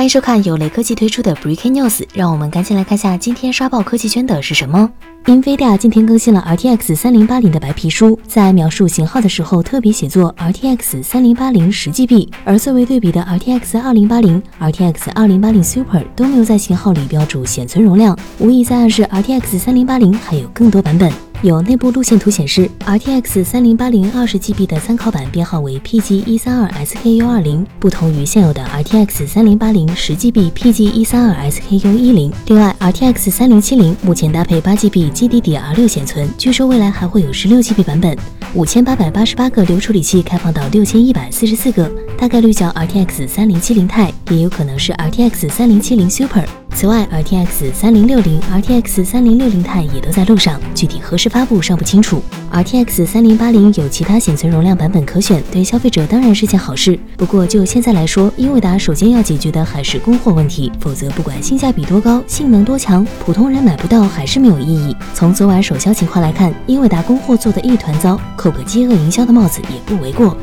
欢迎收看由雷科技推出的 Breaking News，让我们赶紧来看下今天刷爆科技圈的是什么。NVIDIA 今天更新了 RTX 三零八零的白皮书，在描述型号的时候特别写作 RTX 三零八零十 GB，而作为对比的 RTX 二零八零、RTX 二零八零 Super 都没有在型号里标注显存容量，无疑在暗示 RTX 三零八零还有更多版本。有内部路线图显示，RTX 三零八零二十 GB 的参考版编号为 PG 一三二 SKU 二零，不同于现有的 RTX 三零八零十 GB PG 一三二 SKU 一零。另外，RTX 三零七零目前搭配八 GB GDDR 六显存，据说未来还会有十六 GB 版本。五千八百八十八个流处理器开放到六千一百四十四个，大概率叫 RTX 三零七零钛，也有可能是 RTX 三零七零 Super。此外，RTX 三零六零、RTX 三零六零钛也都在路上，具体何时发布尚不清楚。RTX 三零八零有其他显存容量版本可选，对消费者当然是件好事。不过就现在来说，英伟达首先要解决的还是供货问题，否则不管性价比多高、性能多强，普通人买不到还是没有意义。从昨晚首销情况来看，英伟达供货做的一团糟，扣个饥饿营销的帽子也不为过。